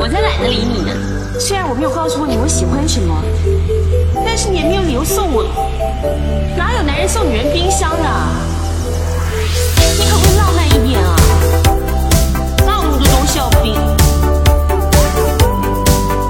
我才懒得理你呢。虽然我没有告诉过你我喜欢什么，但是你也没有理由送我。哪有男人送女人冰箱的？你可不可以浪漫一点啊？哪有那么多东西要冰？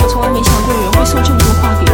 我从来没想过有人会送这么多花给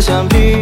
橡皮。